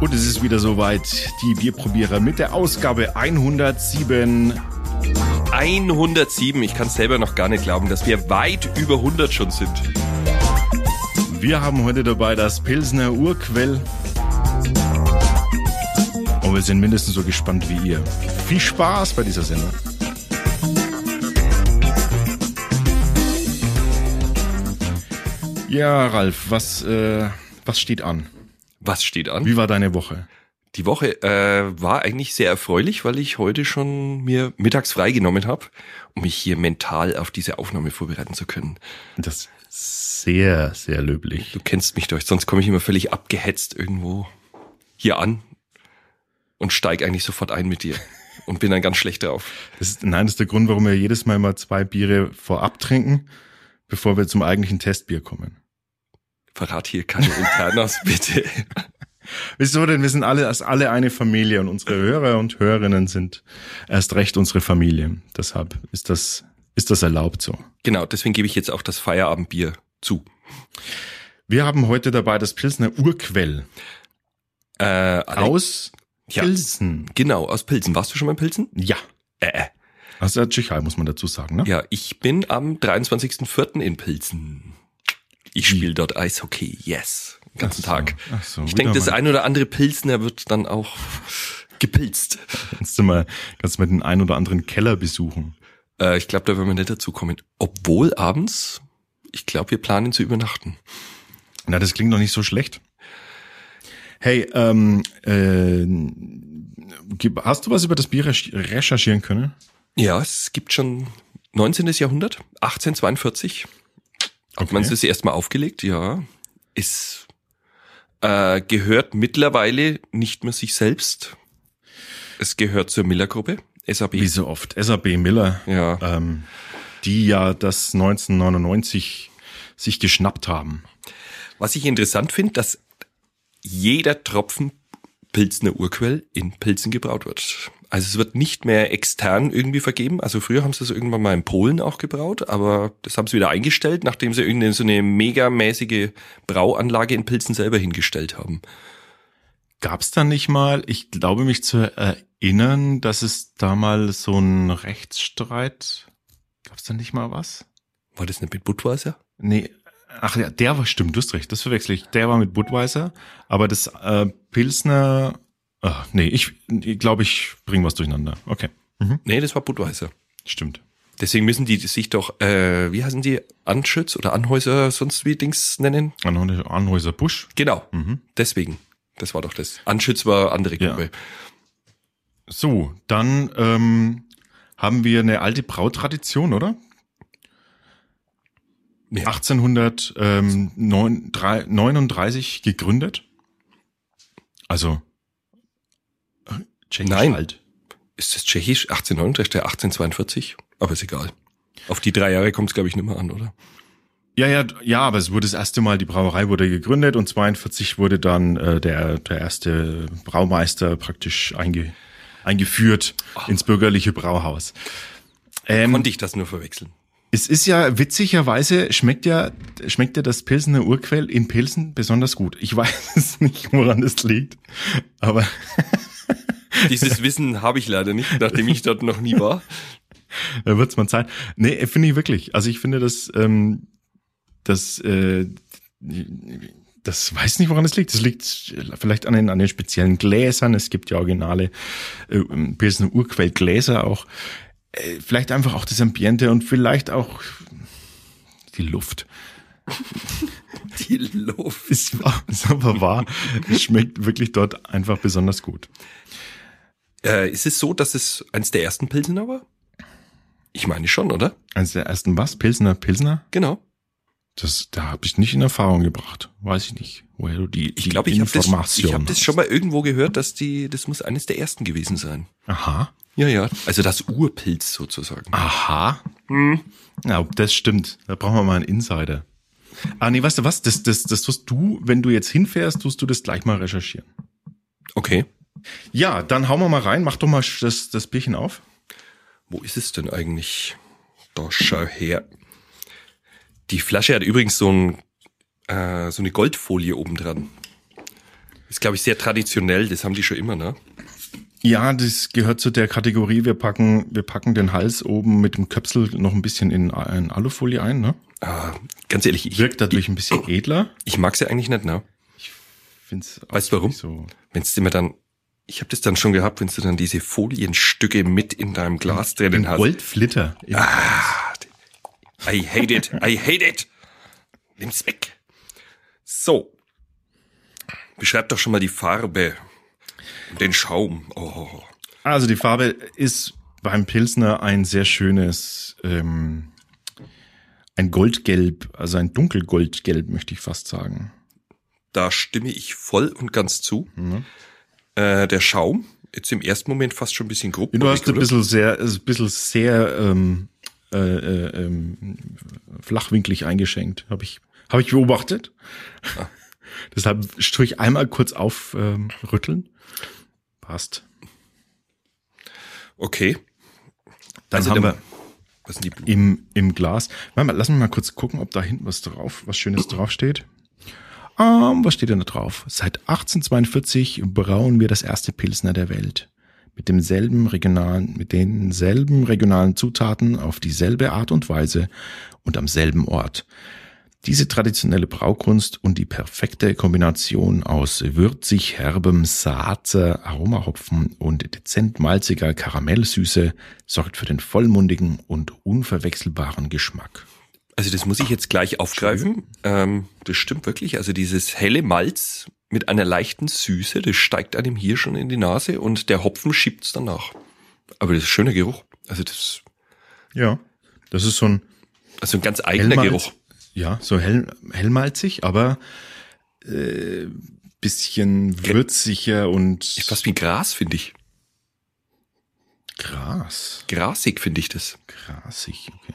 Und es ist wieder soweit, die Bierprobierer mit der Ausgabe 107. 107, ich kann selber noch gar nicht glauben, dass wir weit über 100 schon sind. Wir haben heute dabei das Pilsner Urquell. Und wir sind mindestens so gespannt wie ihr. Viel Spaß bei dieser Sendung. Ja, Ralf, was, äh, was steht an? Was steht an? Wie war deine Woche? Die Woche äh, war eigentlich sehr erfreulich, weil ich heute schon mir mittags freigenommen habe, um mich hier mental auf diese Aufnahme vorbereiten zu können. Das ist sehr, sehr löblich. Du kennst mich doch, sonst komme ich immer völlig abgehetzt irgendwo hier an und steig eigentlich sofort ein mit dir und bin dann ganz schlecht drauf. Das ist, nein, das ist der Grund, warum wir jedes Mal mal zwei Biere vorab trinken, bevor wir zum eigentlichen Testbier kommen. Verrat hier keine Internas, bitte. Wieso denn? Wir sind alle erst alle eine Familie und unsere Hörer und Hörerinnen sind erst recht unsere Familie. Deshalb ist das, ist das erlaubt so. Genau, deswegen gebe ich jetzt auch das Feierabendbier zu. Wir haben heute dabei das Pilsner Urquell Äh, aus Ja. Pilsen. Genau, aus Pilsen. Warst du schon mal in Pilsen? Ja. Äh, äh. Aus der Tschechei muss man dazu sagen, ne? Ja, ich bin am 23.04. in Pilsen. Ich spiele dort Eishockey, yes. Den ganzen Ach so, Tag. ach so, ich denke, das ein oder andere Pilsner wird dann auch gepilzt. Kannst du mal, kannst du mal den ein oder anderen Keller besuchen. Äh, ich glaube, da werden wir nicht dazu kommen. Obwohl abends, ich glaube, wir planen zu übernachten. Na, das klingt doch nicht so schlecht. Hey, ähm, äh, hast du was über das Bier recherch- recherchieren können? Ja, es gibt schon 19. Jahrhundert, 1842. Hat Okay. man es erstmal aufgelegt? Ja. Ist äh, gehört mittlerweile nicht mehr sich selbst. Es gehört zur Miller-Gruppe, SAB. Wie so oft. SAB Miller, Ja. ähm, die ja das 1999 sich geschnappt haben. Was ich interessant finde, dass jeder Tropfen Pilsner Urquell in Pilzen gebraut wird. Also es wird nicht mehr extern irgendwie vergeben. Also früher haben sie das irgendwann mal in Polen auch gebraut, aber das haben sie wieder eingestellt, nachdem sie irgendeine so eine megamäßige Brauanlage in Pilzen selber hingestellt haben. Gab's da nicht mal, ich glaube mich zu erinnern, dass es da mal so einen Rechtsstreit, gab's da nicht mal was? War das nicht mit Budweiser? Nee, ach ja, der war, stimmt, du hast recht, das verwechsel ich. Der war mit Budweiser, aber das äh, Pilsner, ach, nee, ich, ich glaube, ich bring was durcheinander. Okay, Nee, das war Budweiser. stimmt. Deswegen müssen die sich doch, äh, wie heißen die, Anschütz oder Anhäuser sonst wie Dings nennen? Anhäuser Anhäuser Busch. Genau, Mhm. deswegen. Das war doch das. Anschütz war andere Ja. Gruppe. So, dann ähm, haben wir eine alte Brautradition, oder? Ja. 1839 gegründet. Also äh, tschechisch Nein. alt. Ist das tschechisch? 1839, der 1842? Aber ist egal. Auf die drei Jahre kommt es, glaube ich, nicht mehr an, oder? Ja, ja, ja, aber es wurde das erste Mal, die Brauerei wurde gegründet und 42 wurde dann äh, der, der erste Braumeister praktisch einge, eingeführt ins bürgerliche Brauhaus. Ähm, Konnte ich das nur verwechseln? Es ist ja witzigerweise schmeckt ja schmeckt ja das Pilsener Urquell in Pilsen besonders gut. Ich weiß es nicht, woran das liegt, aber Dieses Wissen habe ich leider nicht, nachdem ich dort noch nie war. da wird's mal Zeit. Nee, finde ich wirklich. Also ich finde das ähm, das äh, das weiß nicht, woran das liegt. Das liegt vielleicht an den, an den speziellen Gläsern. Es gibt ja originale äh, Pilsener Urquell Gläser auch. Äh, vielleicht einfach auch das Ambiente und vielleicht auch die Luft. Die Luft. Ist, wahr, ist aber wahr. Es schmeckt wirklich dort einfach besonders gut. Äh, ist es so, dass es eins der ersten Pilsener war? Ich meine schon, oder? Eines der ersten was? Pilsner, Pilsner? Genau. Das, da habe ich nicht in Erfahrung gebracht. Weiß ich nicht, woher du die, Ich die glaube, ich habe das, Information ich hab das hast. schon mal irgendwo gehört, dass die, das muss eines der ersten gewesen sein. Aha. Ja, ja. Also das Urpilz sozusagen. Aha. Ja, ob das stimmt. Da brauchen wir mal einen Insider. Ah, nee, weißt du was? Das, das, das tust du, wenn du jetzt hinfährst, tust du das gleich mal recherchieren. Okay. Ja, dann hauen wir mal rein. Mach doch mal das, das Bierchen auf. Wo ist es denn eigentlich? Da schau her. Die Flasche hat übrigens so, ein, äh, so eine Goldfolie oben dran. Ist, glaube ich, sehr traditionell. Das haben die schon immer, ne? Ja, das gehört zu der Kategorie, wir packen, wir packen den Hals oben mit dem Köpsel noch ein bisschen in, in Alufolie ein, ne? Ah, ganz ehrlich, ich, Wirkt dadurch ein bisschen edler. ich mag's ja eigentlich nicht, ne? Find's auch Weißt du warum? So. Wenn's immer dann, ich habe das dann schon gehabt, wenn du dann diese Folienstücke mit in deinem Glas drinnen hast. Goldflitter. Ah, I hate it, I hate it. Nimm's weg. So. Beschreib doch schon mal die Farbe. Den Schaum. Oh. Also die Farbe ist beim Pilsner ein sehr schönes, ähm, ein Goldgelb, also ein dunkelgoldgelb, möchte ich fast sagen. Da stimme ich voll und ganz zu. Äh, der Schaum, jetzt im ersten Moment fast schon ein bisschen grob. Du hast ein bisschen sehr, ein bisschen sehr ähm, äh, äh, ähm, flachwinklig eingeschenkt, habe ich, habe ich beobachtet. Deshalb strich einmal kurz aufrütteln. Ähm, rütteln. Passt. Okay. Dann Also haben wir Was sind die Blumen? im, im Glas. Warte mal, lass mich mal kurz gucken, ob da hinten was drauf, was Schönes draufsteht. Ähm, was steht denn da drauf? Seit 1842 brauen wir das erste Pilsner der Welt. Mit demselben regionalen, mit denselben regionalen Zutaten auf dieselbe Art und Weise und am selben Ort. Diese traditionelle Braukunst und die perfekte Kombination aus würzig herbem Saazer Aromahopfen und dezent malziger Karamellsüße sorgt für den vollmundigen und unverwechselbaren Geschmack. Also das muss ich jetzt gleich aufgreifen. Ähm, das stimmt wirklich. Also dieses helle Malz mit einer leichten Süße, das steigt einem hier schon in die Nase und der Hopfen schiebt's danach. Aber das ist ein schöner Geruch. Also das Ja. Das ist so ein also ein ganz eigener Hellmalz. Geruch. Ja, so hell, hellmalzig, aber äh, bisschen würziger und Ist fast wie Gras, finde ich. Gras. Grasig finde ich das. Grasig, okay.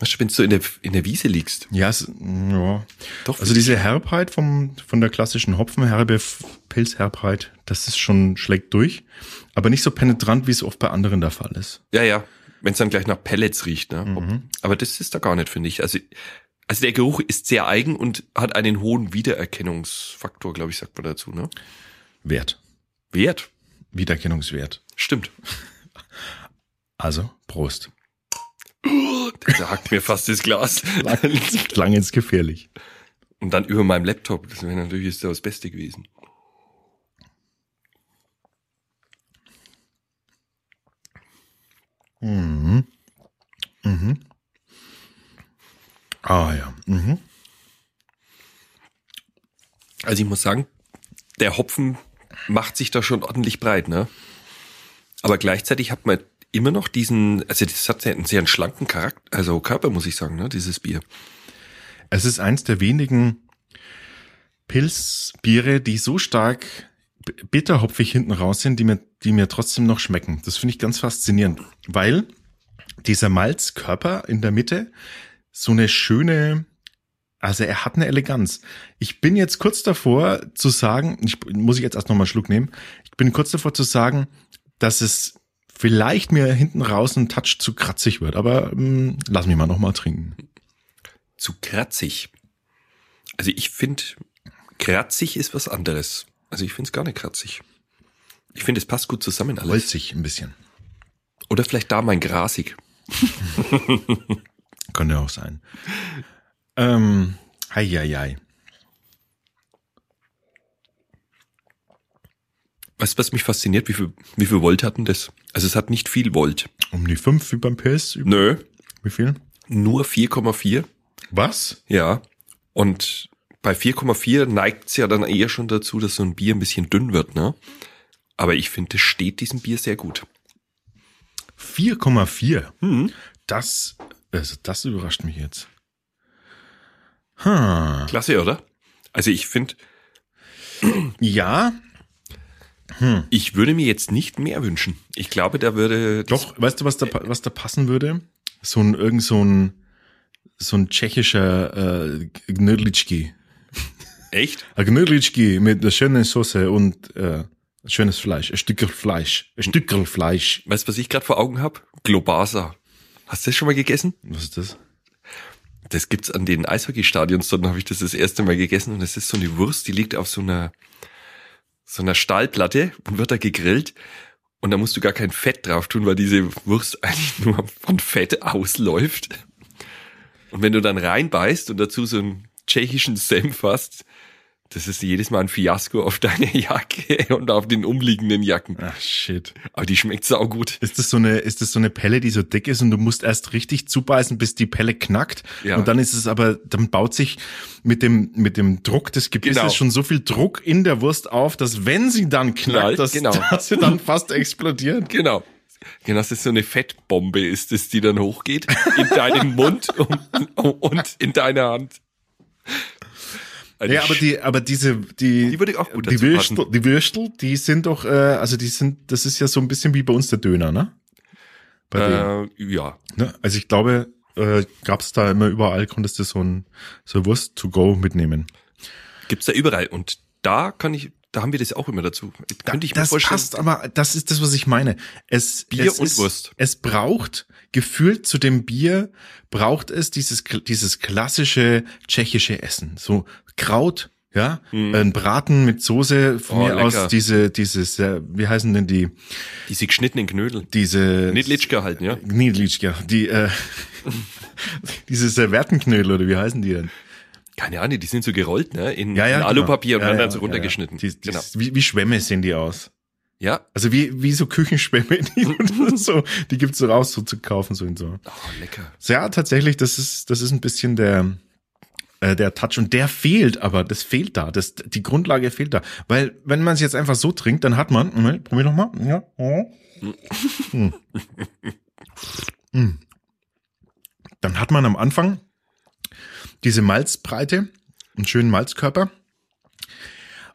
Weißt du, wenn du so in der, in der Wiese liegst. Ja, es, ja. Doch, Also diese Herbheit vom, von der klassischen Hopfenherbe, Pilzherbheit, das ist schon, schlägt durch. Aber nicht so penetrant, wie es oft bei anderen der Fall ist. Ja, ja. Wenn es dann gleich nach Pellets riecht, ne? Mhm. Aber das ist da gar nicht, finde ich. Also, also der Geruch ist sehr eigen und hat einen hohen Wiedererkennungsfaktor, glaube ich, sagt man dazu, ne? Wert. Wert. Wiedererkennungswert. Stimmt. Also, Prost. Da hackt mir fast das Glas. Klang jetzt gefährlich. Und dann über meinem Laptop. Das wäre natürlich ist das Beste gewesen. Ah ja. Mhm. Also ich muss sagen, der Hopfen macht sich da schon ordentlich breit, ne? Aber gleichzeitig hat man immer noch diesen, also das hat einen sehr schlanken Charakter, also Körper, muss ich sagen, ne, dieses Bier. Es ist eins der wenigen Pilzbiere, die so stark bitterhopfig hinten raus sind, die mir, die mir trotzdem noch schmecken. Das finde ich ganz faszinierend, weil dieser Malzkörper in der Mitte so eine schöne, also er hat eine Eleganz. Ich bin jetzt kurz davor zu sagen, ich, muss ich jetzt erst nochmal einen Schluck nehmen, ich bin kurz davor zu sagen, dass es vielleicht mir hinten raus ein Touch zu kratzig wird, aber ähm, lass mich mal nochmal trinken. Zu kratzig. Also ich finde, kratzig ist was anderes. Also ich finde es gar nicht kratzig. Ich finde, es passt gut zusammen alles. Holzig ein bisschen. Oder vielleicht da mein grasig. Könnte auch sein. Ähm, hei, hei, hei. Weißt du, was mich fasziniert? Wie viel, wie viel Volt hatten das? Also es hat nicht viel Volt. Um die fünf wie beim Pilz. Nö. Wie viel? Nur 4,4. Was? Ja. Und bei 4,4 neigt es ja dann eher schon dazu, dass so ein Bier ein bisschen dünn wird, ne? Aber ich finde, es steht diesem Bier sehr gut. 4,4. Hm. Das, also das überrascht mich jetzt. Hm. Klasse, oder? Also ich finde, Ja, ich würde mir jetzt nicht mehr wünschen. Ich glaube, da würde doch, weißt du, was da, was da passen würde? So ein, irgend so ein, so ein tschechischer äh, Gnödlitschki. echt. Ein Gnödlitschki mit der schönen Soße und äh, Schönes Fleisch, ein Stückel Fleisch, ein Stückel Fleisch. Weißt du, was ich gerade vor Augen habe? Globasa. Hast du das schon mal gegessen? Was ist das? Das gibt's an den Eishockeystadions, dort habe ich das das erste Mal gegessen und es ist so eine Wurst, die liegt auf so einer so einer Stahlplatte und wird da gegrillt und da musst du gar kein Fett drauf tun, weil diese Wurst eigentlich nur von Fett ausläuft. Und wenn du dann reinbeißt und dazu so einen tschechischen Senf hast, das ist jedes Mal ein Fiasko auf deine Jacke und auf den umliegenden Jacken. Ach shit. Aber die schmeckt saugut. Ist das so eine, ist das so eine Pelle, die so dick ist und du musst erst richtig zubeißen, bis die Pelle knackt? Ja. Und dann ist es aber, dann baut sich mit dem, mit dem Druck des Gebisses Genau. schon so viel Druck in der Wurst auf, dass wenn sie dann knackt, Knallt, dass, genau. dass sie dann fast explodiert. Genau. Genau, das ist so eine Fettbombe ist es, die dann hochgeht in deinen Mund und, und in deine Hand. Also Ja, aber die, aber diese, die, Die würde auch gut die Würstel, die Würstel, die sind doch, äh, also die sind, das ist ja so ein bisschen wie bei uns der Döner, ne? Bei denen. äh, ja, Ne? Also ich glaube, äh, gab es da immer überall, konntest du so ein so Wurst to go mitnehmen. gibt's da überall. Und da kann ich, da haben wir das auch immer dazu. Könnte ich mir das vorstellen. passt, aber das ist das, was ich meine. Es, Bier es und ist, Wurst. Es braucht gefühlt zu dem Bier braucht es dieses dieses klassische tschechische Essen, so Kraut. Ja, ein Braten mit Soße, von. Oh, mir lecker. aus diese, dieses, äh, wie heißen denn die, Diese geschnittenen Knödel. diese, Nidlitschka halt, ja. Niedlitschka, die, äh, diese Serviettenknödel oder wie heißen die denn? Keine Ahnung, die sind so gerollt, ne? In, Ja, ja, in genau. Alupapier und ja, werden ja, dann so runtergeschnitten. Die, die, genau. wie, wie Schwämme sehen die aus. Ja. Also wie, wie so Küchenschwämme, die so, die gibt's so raus so zu kaufen, so und so. Oh, lecker. So, Ja, tatsächlich, das ist, das ist ein bisschen der, äh, der Touch und der fehlt aber, das fehlt da, das, die Grundlage fehlt da. Weil, wenn man es jetzt einfach so trinkt, dann hat man, Moment, probier noch mal, ja, oh. Hm. Hm. Dann hat man am Anfang diese Malzbreite, einen schönen Malzkörper.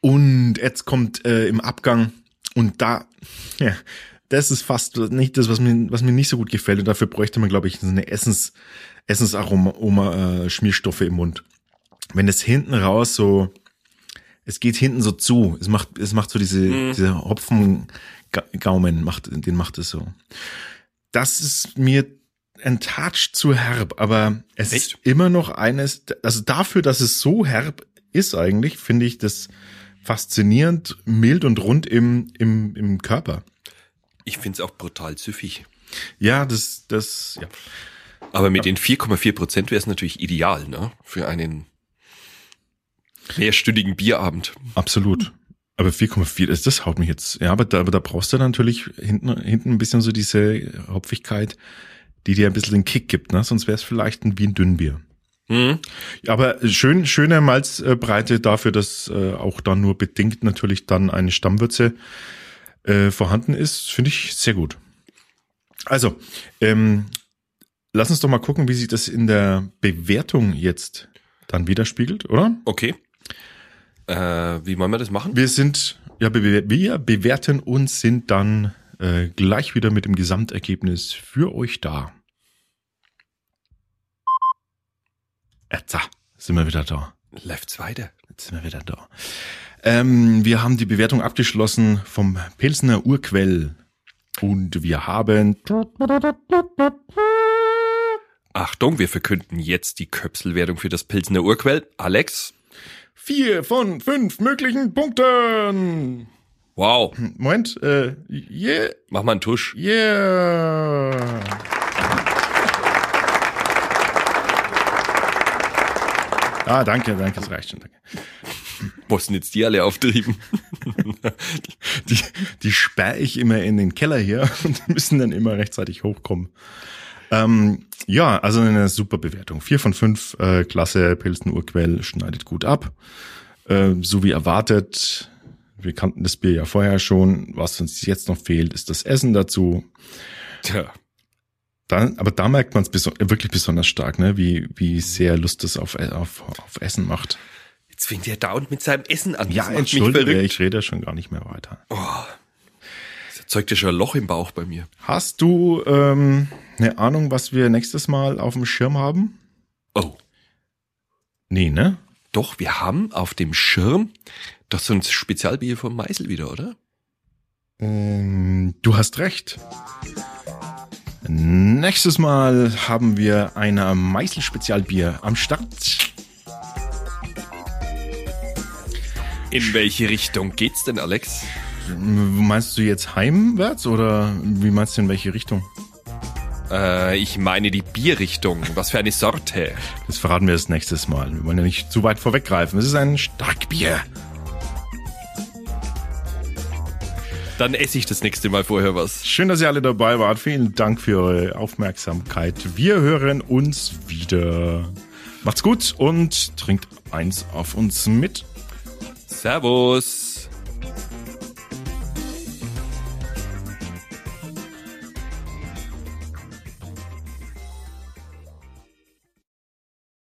Und jetzt kommt äh, im Abgang und da, ja, das ist fast nicht das, was mir, was mir nicht so gut gefällt. Und dafür bräuchte man, glaube ich, eine Essens, Essensaroma, Oma, äh, Schmierstoffe im Mund. Wenn es hinten raus so, es geht hinten so zu, es macht, es macht so diese, diese Hopfengaumen, macht, den macht es so. Das ist mir ein Touch zu herb, aber es Echt? ist immer noch eines, also dafür, dass es so herb ist eigentlich, finde ich das faszinierend mild und rund im, im, im Körper. Ich find's auch brutal süffig. Ja, das, das, ja. Aber mit den 4,4 Prozent wäre es natürlich ideal, ne? Für einen mehrstündigen Bierabend. Absolut. Aber 4,4, das, das haut mich jetzt. Ja, aber da, aber da brauchst du natürlich hinten, hinten ein bisschen so diese Hopfigkeit, die dir ein bisschen den Kick gibt, ne? Sonst wäre es vielleicht ein, wie ein Dünnbier. Hm? Ja, aber schön, schöne Malzbreite dafür, dass äh, auch dann nur bedingt natürlich dann eine Stammwürze äh, vorhanden ist, finde ich sehr gut. Also, ähm, lass uns doch mal gucken, wie sich das in der Bewertung jetzt dann widerspiegelt, oder? Okay. Äh, wie wollen wir das machen? Wir sind, ja, wir, bewerten uns, sind dann äh, gleich wieder mit dem Gesamtergebnis für euch da. Jetzt ah, sind wir wieder da. Läuft's weiter. Jetzt sind wir wieder da. Ähm, wir haben die Bewertung abgeschlossen vom Pilsner Urquell. Und wir haben Achtung, wir verkünden jetzt die Köpselwertung für das Pilsener Urquell. Alex. vier von fünf möglichen Punkten. Wow. Moment, äh, yeah, Mach mal einen Tusch. yeah. Ah, danke, danke, das reicht schon. Danke. Wo sind jetzt die alle auftrieben? Die, die sperre ich immer in den Keller hier und die müssen dann immer rechtzeitig hochkommen. Ähm, ja, also eine super Bewertung. Vier von fünf, äh, klasse, Pilsen Urquell schneidet gut ab. Äh, so wie erwartet. Wir kannten das Bier ja vorher schon. Was uns jetzt noch fehlt, ist das Essen dazu. Tja. Dann, aber da merkt man es beso wirklich besonders stark, ne? wie, wie sehr Lust das auf, auf, auf Essen macht. Jetzt fängt er dauernd mit seinem Essen an. Ja, Das mich entschuldige, ich rede schon gar nicht mehr weiter. Das erzeugt ja schon ein Loch im Bauch bei mir. Hast du ähm, eine Ahnung, was wir nächstes Mal auf dem Schirm haben? Oh. Nee, ne? Doch, wir haben auf dem Schirm doch so ein Spezialbier vom Meisel wieder, oder? Ähm, du hast recht. Nächstes Mal haben wir ein Meißel-Spezialbier am Start. In welche Richtung geht's denn, Alex? Meinst du jetzt heimwärts oder wie meinst du in welche Richtung? Äh, ich meine die Bierrichtung. Was für eine Sorte? Das verraten wir das nächstes Mal. Wir wollen ja nicht zu weit vorweggreifen. Es ist ein Starkbier. Dann esse ich das nächste Mal vorher was. Schön, dass ihr alle dabei wart. Vielen Dank für eure Aufmerksamkeit. Wir hören uns wieder. Macht's gut und trinkt eins auf uns mit. Servus.